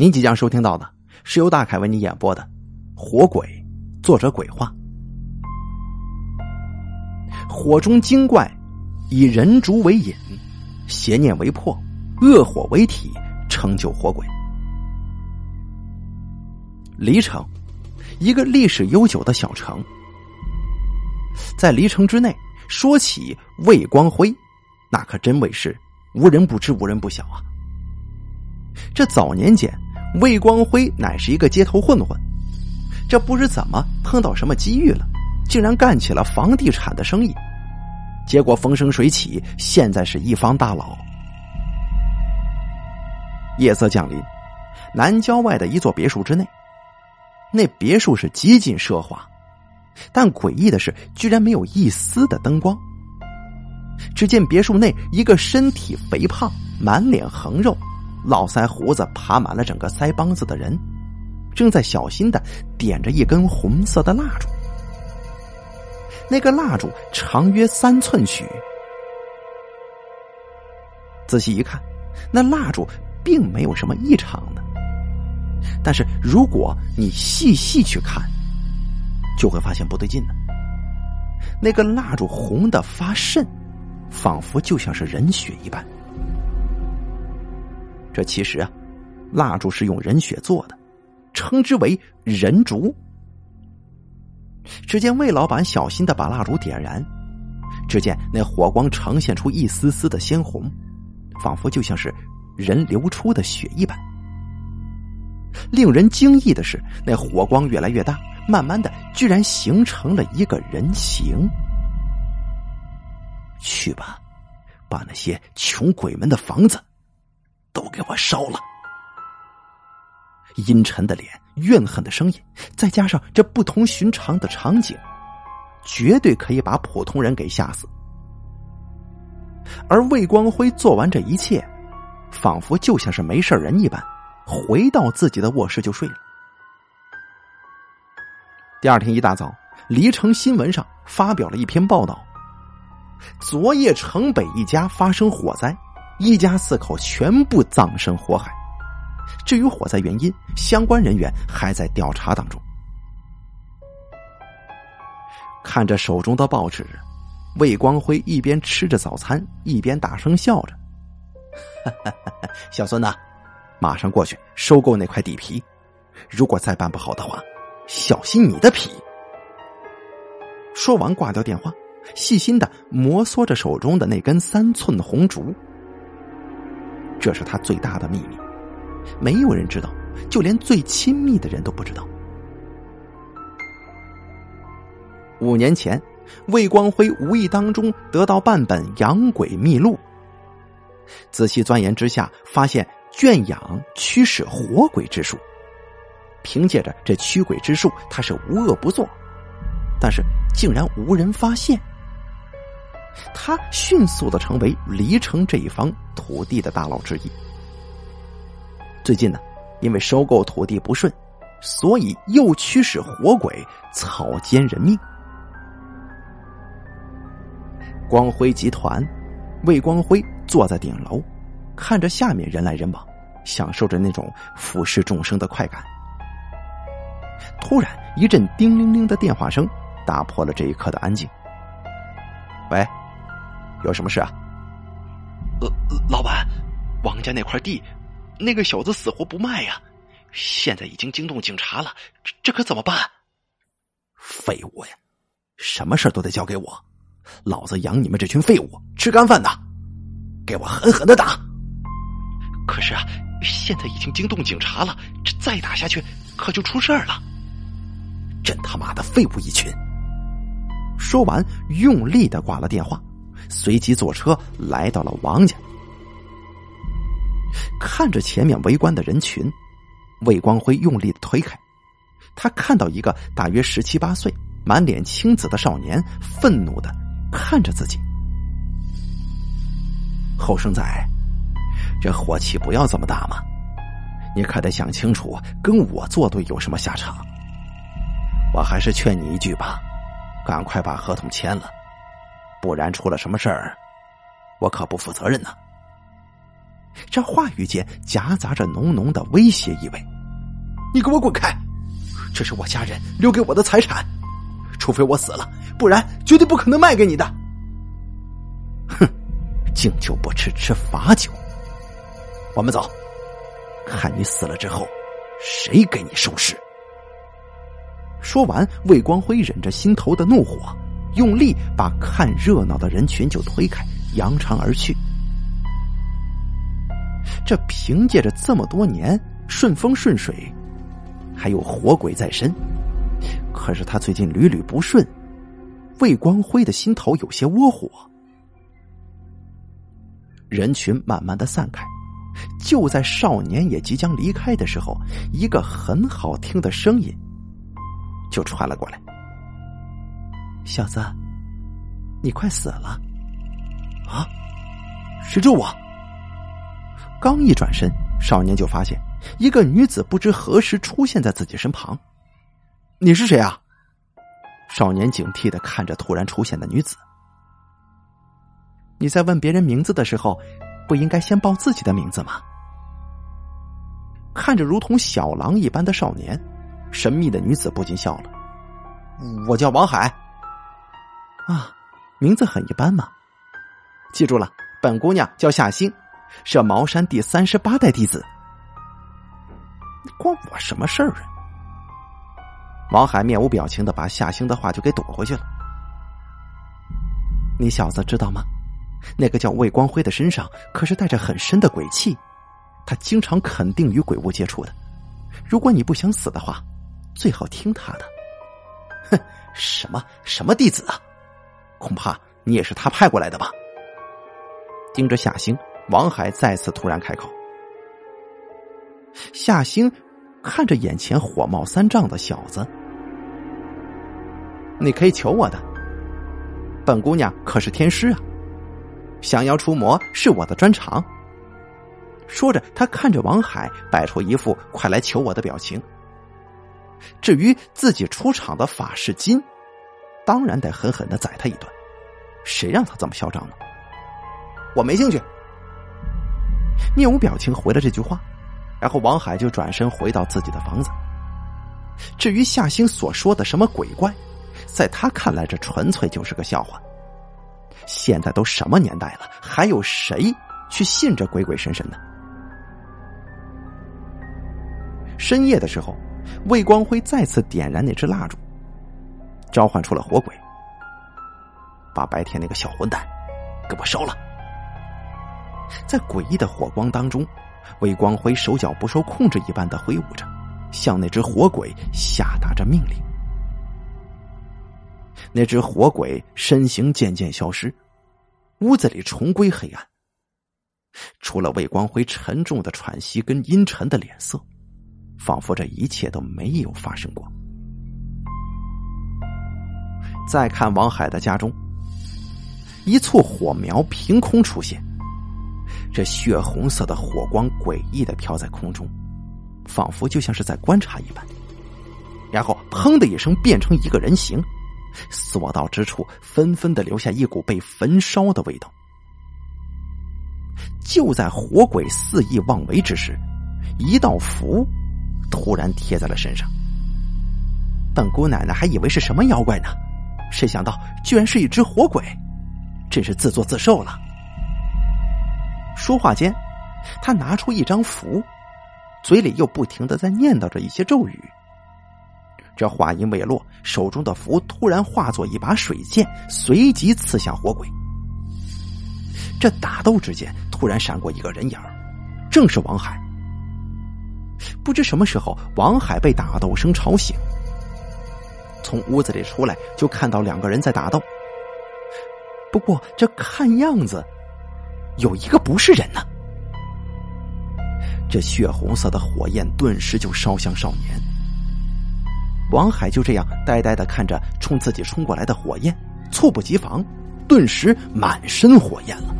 您即将收听到的是由大凯为你演播的《火鬼》，作者鬼话。火中精怪以人烛为引，邪念为魄，恶火为体，成就火鬼。黎城，一个历史悠久的小城，在黎城之内，说起魏光辉，那可真谓是无人不知，无人不晓啊。这早年间。魏光辉乃是一个街头混混，这不知怎么碰到什么机遇了，竟然干起了房地产的生意，结果风生水起，现在是一方大佬。夜色降临，南郊外的一座别墅之内，那别墅是极尽奢华，但诡异的是，居然没有一丝的灯光。只见别墅内一个身体肥胖、满脸横肉。络腮胡子爬满了整个腮帮子的人，正在小心的点着一根红色的蜡烛。那个蜡烛长约三寸许。仔细一看，那蜡烛并没有什么异常的。但是如果你细细去看，就会发现不对劲的。那个蜡烛红的发渗，仿佛就像是人血一般。这其实啊，蜡烛是用人血做的，称之为人烛。只见魏老板小心的把蜡烛点燃，只见那火光呈现出一丝丝的鲜红，仿佛就像是人流出的血一般。令人惊异的是，那火光越来越大，慢慢的居然形成了一个人形。去吧，把那些穷鬼们的房子。都给我烧了！阴沉的脸，怨恨的声音，再加上这不同寻常的场景，绝对可以把普通人给吓死。而魏光辉做完这一切，仿佛就像是没事人一般，回到自己的卧室就睡了。第二天一大早，《黎城新闻》上发表了一篇报道：昨夜城北一家发生火灾。一家四口全部葬身火海。至于火灾原因，相关人员还在调查当中。看着手中的报纸，魏光辉一边吃着早餐，一边大声笑着：“小孙呐，马上过去收购那块地皮。如果再办不好的话，小心你的皮。”说完，挂掉电话，细心的摩挲着手中的那根三寸红烛。这是他最大的秘密，没有人知道，就连最亲密的人都不知道。五年前，魏光辉无意当中得到半本《养鬼秘录》，仔细钻研之下，发现圈养驱使活鬼之术。凭借着这驱鬼之术，他是无恶不作，但是竟然无人发现。他迅速的成为黎城这一方土地的大佬之一。最近呢，因为收购土地不顺，所以又驱使活鬼草菅人命。光辉集团，魏光辉坐在顶楼，看着下面人来人往，享受着那种俯视众生的快感。突然，一阵叮铃铃的电话声打破了这一刻的安静。喂。有什么事啊？呃，老板，王家那块地，那个小子死活不卖呀！现在已经惊动警察了，这这可怎么办？废物呀！什么事都得交给我，老子养你们这群废物吃干饭的，给我狠狠的打！可是啊，现在已经惊动警察了，这再打下去可就出事儿了。真他妈的废物一群！说完，用力的挂了电话。随即坐车来到了王家，看着前面围观的人群，魏光辉用力的推开，他看到一个大约十七八岁、满脸青紫的少年，愤怒的看着自己。后生仔，这火气不要这么大嘛！你可得想清楚，跟我作对有什么下场？我还是劝你一句吧，赶快把合同签了。不然出了什么事儿，我可不负责任呢。这话语间夹杂着浓浓的威胁意味。你给我滚开！这是我家人留给我的财产，除非我死了，不然绝对不可能卖给你的。哼，敬酒不吃吃罚酒。我们走，看你死了之后，谁给你收尸。说完，魏光辉忍着心头的怒火，用力把看热闹的人群就推开，扬长而去。这凭借着这么多年顺风顺水，还有活鬼在身，可是他最近屡屡不顺，魏光辉的心头有些窝火。人群慢慢的散开，就在少年也即将离开的时候，一个很好听的声音。就传了过来，小子，你快死了！啊，谁救我？刚一转身，少年就发现一个女子不知何时出现在自己身旁。你是谁啊？少年警惕的看着突然出现的女子。你在问别人名字的时候，不应该先报自己的名字吗？看着如同小狼一般的少年。神秘的女子不禁笑了：“我叫王海，啊，名字很一般嘛。记住了，本姑娘叫夏星，是茅山第三十八代弟子。关我什么事儿啊？”王海面无表情的把夏星的话就给躲回去了。你小子知道吗？那个叫魏光辉的身上可是带着很深的鬼气，他经常肯定与鬼物接触的。如果你不想死的话。最好听他的，哼，什么什么弟子啊？恐怕你也是他派过来的吧？盯着夏星，王海再次突然开口。夏星看着眼前火冒三丈的小子，你可以求我的，本姑娘可是天师啊，降妖除魔是我的专长。说着，他看着王海，摆出一副快来求我的表情。至于自己出场的法式金，当然得狠狠的宰他一顿。谁让他这么嚣张呢？我没兴趣。面无表情回了这句话，然后王海就转身回到自己的房子。至于夏星所说的什么鬼怪，在他看来，这纯粹就是个笑话。现在都什么年代了，还有谁去信这鬼鬼神神的？深夜的时候。魏光辉再次点燃那支蜡烛，召唤出了火鬼，把白天那个小混蛋给我烧了。在诡异的火光当中，魏光辉手脚不受控制一般的挥舞着，向那只火鬼下达着命令。那只火鬼身形渐渐消失，屋子里重归黑暗，除了魏光辉沉重的喘息跟阴沉的脸色。仿佛这一切都没有发生过。再看王海的家中，一簇火苗凭空出现，这血红色的火光诡异的飘在空中，仿佛就像是在观察一般。然后砰的一声变成一个人形，所到之处纷纷的留下一股被焚烧的味道。就在火鬼肆意妄为之时，一道符。突然贴在了身上，本姑奶奶还以为是什么妖怪呢，谁想到居然是一只活鬼，真是自作自受了。说话间，他拿出一张符，嘴里又不停的在念叨着一些咒语。这话音未落，手中的符突然化作一把水剑，随即刺向火鬼。这打斗之间，突然闪过一个人影正是王海。不知什么时候，王海被打斗声吵醒，从屋子里出来，就看到两个人在打斗。不过这看样子，有一个不是人呢。这血红色的火焰顿时就烧向少年。王海就这样呆呆的看着冲自己冲过来的火焰，猝不及防，顿时满身火焰了。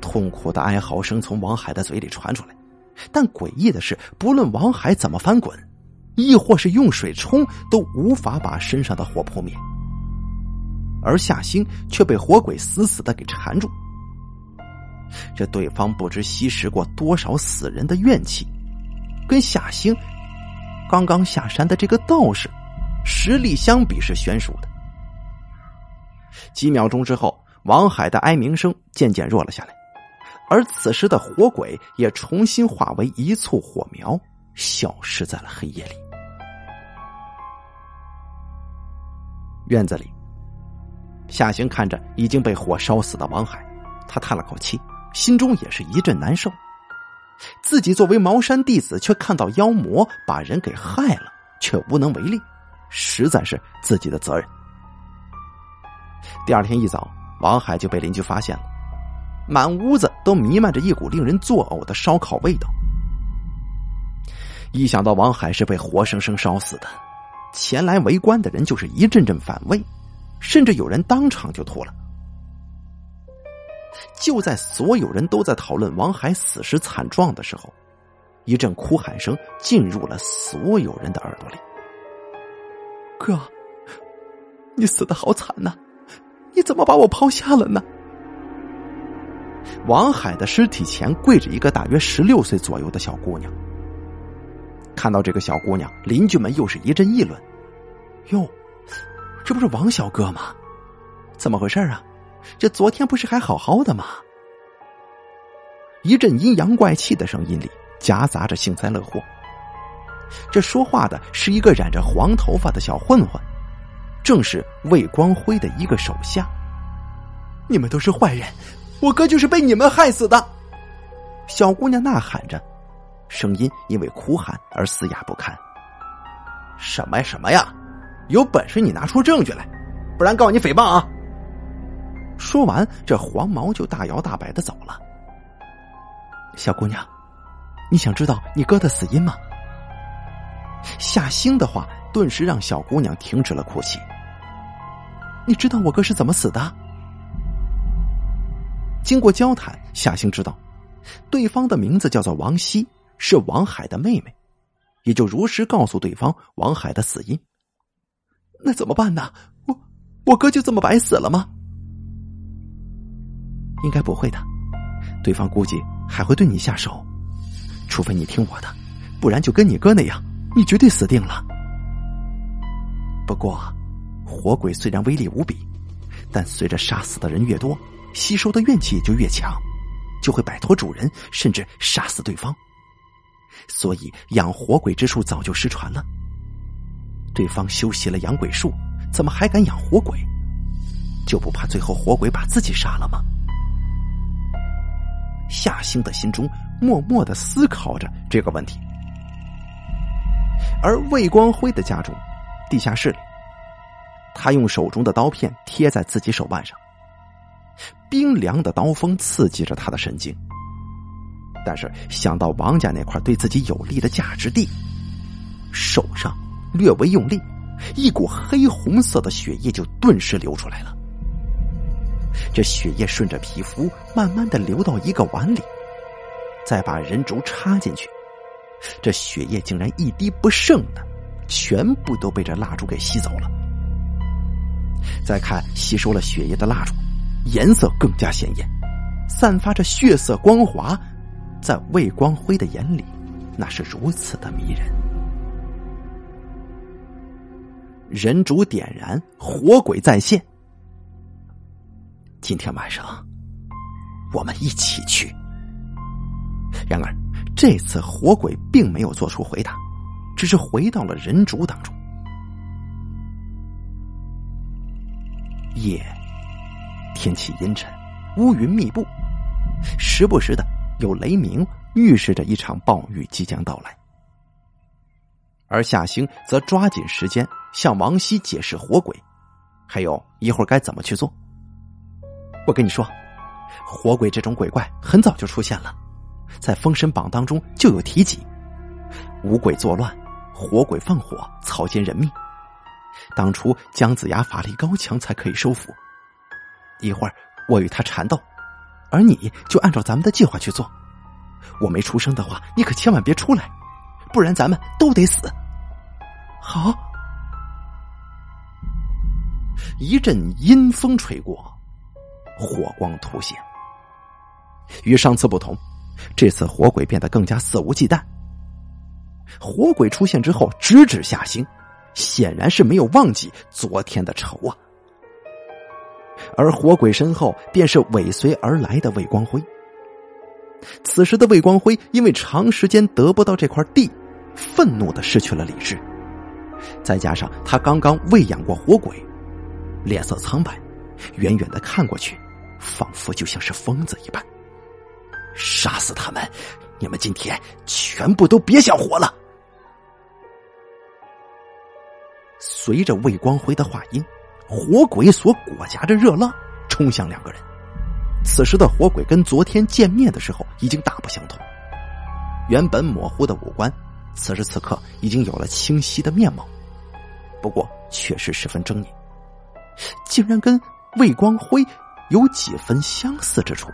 痛苦的哀嚎声从王海的嘴里传出来。但诡异的是，不论王海怎么翻滚，亦或是用水冲，都无法把身上的火扑灭。而夏星却被火鬼死死的给缠住。这对方不知吸食过多少死人的怨气，跟夏星刚刚下山的这个道士实力相比是悬殊的。几秒钟之后，王海的哀鸣声渐渐弱了下来，而此时的火鬼也重新化为一簇火苗，消失在了黑夜里。院子里，夏行看着已经被火烧死的王海，他叹了口气，心中也是一阵难受。自己作为茅山弟子，却看到妖魔把人给害了，却无能为力，实在是自己的责任。第二天一早，王海就被邻居发现了，满屋子都弥漫着一股令人作呕的烧烤味道。一想到王海是被活生生烧死的，前来围观的人就是一阵阵反胃，甚至有人当场就吐了。就在所有人都在讨论王海死时惨状的时候，一阵哭喊声进入了所有人的耳朵里：“哥，你死的好惨呐！”你怎么把我抛下了呢？王海的尸体前跪着一个大约十六岁左右的小姑娘。看到这个小姑娘，邻居们又是一阵议论：“哟，这不是王小哥吗？怎么回事啊？这昨天不是还好好的吗？”一阵阴阳怪气的声音里夹杂着幸灾乐祸。这说话的是一个染着黄头发的小混混。正是魏光辉的一个手下。你们都是坏人，我哥就是被你们害死的！小姑娘呐喊着，声音因为哭喊而嘶哑不堪。什么呀什么呀！有本事你拿出证据来，不然告你诽谤啊！说完，这黄毛就大摇大摆的走了。小姑娘，你想知道你哥的死因吗？夏星的话。顿时让小姑娘停止了哭泣。你知道我哥是怎么死的？经过交谈，夏星知道，对方的名字叫做王希，是王海的妹妹，也就如实告诉对方王海的死因。那怎么办呢？我我哥就这么白死了吗？应该不会的，对方估计还会对你下手，除非你听我的，不然就跟你哥那样，你绝对死定了。不过，火鬼虽然威力无比，但随着杀死的人越多，吸收的怨气也就越强，就会摆脱主人，甚至杀死对方。所以养活鬼之术早就失传了。对方修习了养鬼术，怎么还敢养活鬼？就不怕最后活鬼把自己杀了吗？夏星的心中默默的思考着这个问题，而魏光辉的家中。地下室里，他用手中的刀片贴在自己手腕上，冰凉的刀锋刺激着他的神经。但是想到王家那块对自己有利的价值地，手上略微用力，一股黑红色的血液就顿时流出来了。这血液顺着皮肤慢慢的流到一个碗里，再把人烛插进去，这血液竟然一滴不剩的。全部都被这蜡烛给吸走了。再看吸收了血液的蜡烛，颜色更加鲜艳，散发着血色光华，在魏光辉的眼里，那是如此的迷人。人烛点燃，火鬼再现。今天晚上，我们一起去。然而，这次火鬼并没有做出回答。只是回到了人主当中。夜，天气阴沉，乌云密布，时不时的有雷鸣，预示着一场暴雨即将到来。而夏星则抓紧时间向王熙解释火鬼，还有一会儿该怎么去做。我跟你说，火鬼这种鬼怪很早就出现了，在《封神榜》当中就有提及，五鬼作乱。火鬼放火，草菅人命。当初姜子牙法力高强，才可以收服。一会儿我与他缠斗，而你就按照咱们的计划去做。我没出声的话，你可千万别出来，不然咱们都得死。好。一阵阴风吹过，火光突现。与上次不同，这次火鬼变得更加肆无忌惮。火鬼出现之后，直指夏星，显然是没有忘记昨天的仇啊。而火鬼身后便是尾随而来的魏光辉。此时的魏光辉因为长时间得不到这块地，愤怒的失去了理智，再加上他刚刚喂养过火鬼，脸色苍白，远远的看过去，仿佛就像是疯子一般。杀死他们！你们今天全部都别想活了！随着魏光辉的话音，火鬼所裹挟着热浪冲向两个人。此时的火鬼跟昨天见面的时候已经大不相同，原本模糊的五官，此时此刻已经有了清晰的面貌，不过确实十分狰狞，竟然跟魏光辉有几分相似之处。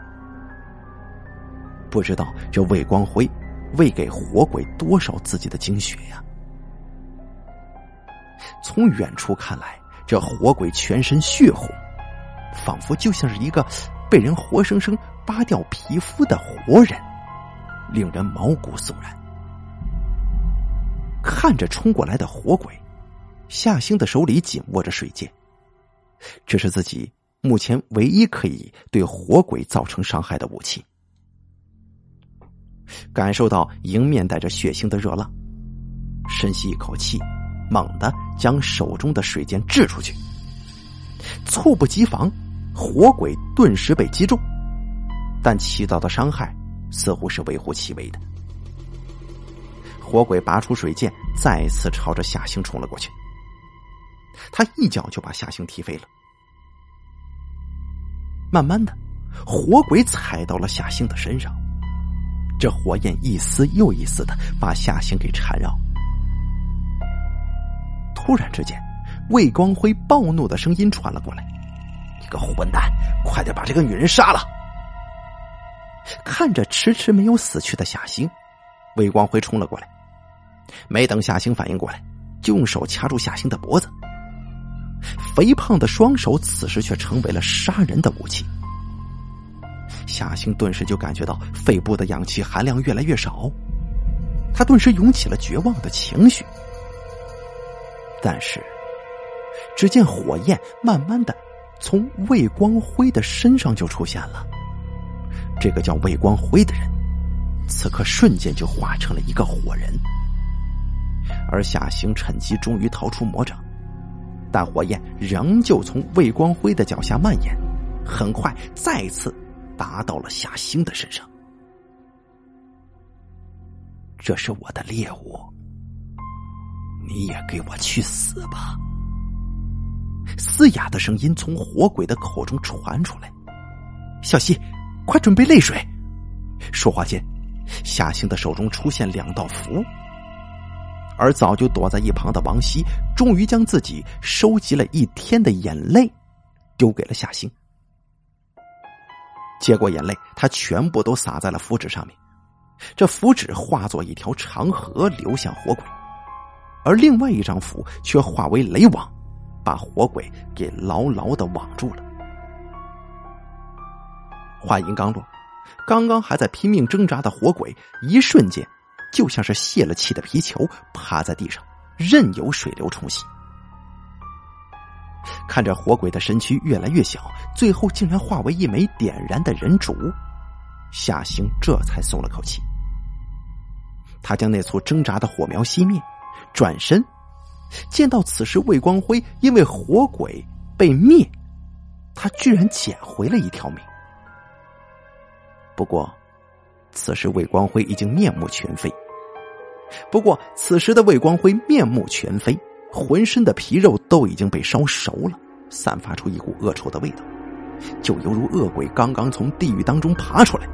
不知道这魏光辉喂给火鬼多少自己的精血呀？从远处看来，这火鬼全身血红，仿佛就像是一个被人活生生扒掉皮肤的活人，令人毛骨悚然。看着冲过来的火鬼，夏星的手里紧握着水剑，这是自己目前唯一可以对火鬼造成伤害的武器。感受到迎面带着血腥的热浪，深吸一口气，猛地将手中的水剑掷出去。猝不及防，火鬼顿时被击中，但起到的伤害似乎是微乎其微的。火鬼拔出水剑，再次朝着夏星冲了过去。他一脚就把夏星踢飞了。慢慢的，火鬼踩到了夏星的身上。这火焰一丝又一丝的把夏星给缠绕。突然之间，魏光辉暴怒的声音传了过来：“你个混蛋，快点把这个女人杀了！”看着迟迟没有死去的夏星，魏光辉冲了过来，没等夏星反应过来，就用手掐住夏星的脖子。肥胖的双手此时却成为了杀人的武器。夏星顿时就感觉到肺部的氧气含量越来越少，他顿时涌起了绝望的情绪。但是，只见火焰慢慢的从魏光辉的身上就出现了。这个叫魏光辉的人，此刻瞬间就化成了一个火人。而夏星趁机终于逃出魔掌，但火焰仍旧从魏光辉的脚下蔓延，很快再次。达到了夏星的身上，这是我的猎物，你也给我去死吧！嘶哑的声音从火鬼的口中传出来。小西，快准备泪水！说话间，夏星的手中出现两道符，而早就躲在一旁的王希，终于将自己收集了一天的眼泪丢给了夏星。接过眼泪，他全部都洒在了符纸上面。这符纸化作一条长河流向火鬼，而另外一张符却化为雷网，把火鬼给牢牢的网住了。话音刚落，刚刚还在拼命挣扎的火鬼，一瞬间就像是泄了气的皮球，趴在地上，任由水流冲洗。看着火鬼的身躯越来越小，最后竟然化为一枚点燃的人烛，夏星这才松了口气。他将那簇挣扎的火苗熄灭，转身，见到此时魏光辉因为火鬼被灭，他居然捡回了一条命。不过，此时魏光辉已经面目全非。不过，此时的魏光辉面目全非。浑身的皮肉都已经被烧熟了，散发出一股恶臭的味道，就犹如恶鬼刚刚从地狱当中爬出来。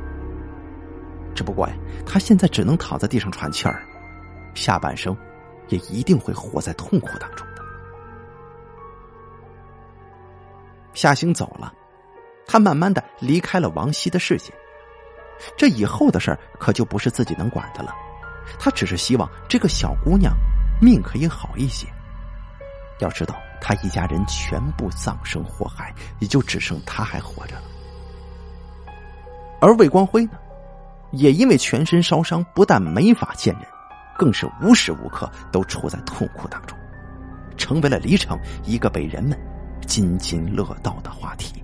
只不过呀，他现在只能躺在地上喘气儿，下半生也一定会活在痛苦当中的。夏星走了，他慢慢的离开了王希的视线。这以后的事儿可就不是自己能管的了，他只是希望这个小姑娘命可以好一些。要知道，他一家人全部葬身火海，也就只剩他还活着了。而魏光辉呢，也因为全身烧伤，不但没法见人，更是无时无刻都处在痛苦当中，成为了黎城一个被人们津津乐道的话题。